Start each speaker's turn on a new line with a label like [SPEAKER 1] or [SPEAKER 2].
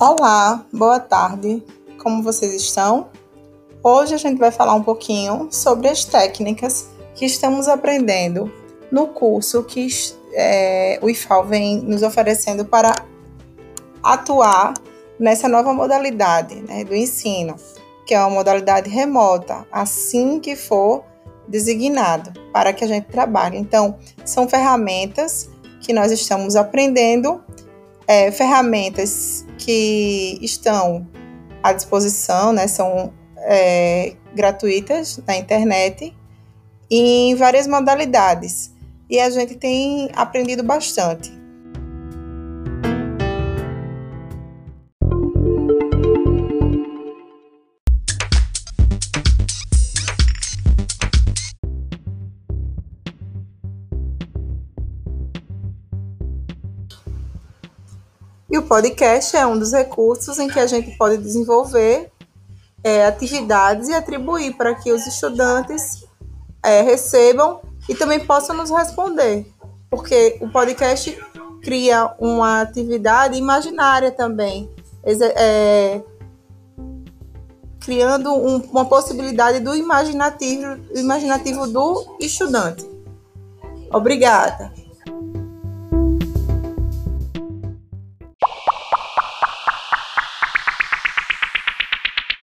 [SPEAKER 1] Olá, boa tarde. Como vocês estão? Hoje a gente vai falar um pouquinho sobre as técnicas que estamos aprendendo no curso que é, o IFAL vem nos oferecendo para atuar nessa nova modalidade né, do ensino, que é uma modalidade remota, assim que for designado para que a gente trabalhe. Então, são ferramentas que nós estamos aprendendo, é, ferramentas que estão à disposição, né, são é, gratuitas na internet em várias modalidades e a gente tem aprendido bastante. E o podcast é um dos recursos em que a gente pode desenvolver é, atividades e atribuir para que os estudantes é, recebam e também possam nos responder. Porque o podcast cria uma atividade imaginária também, é, criando um, uma possibilidade do imaginativo, imaginativo do estudante. Obrigada.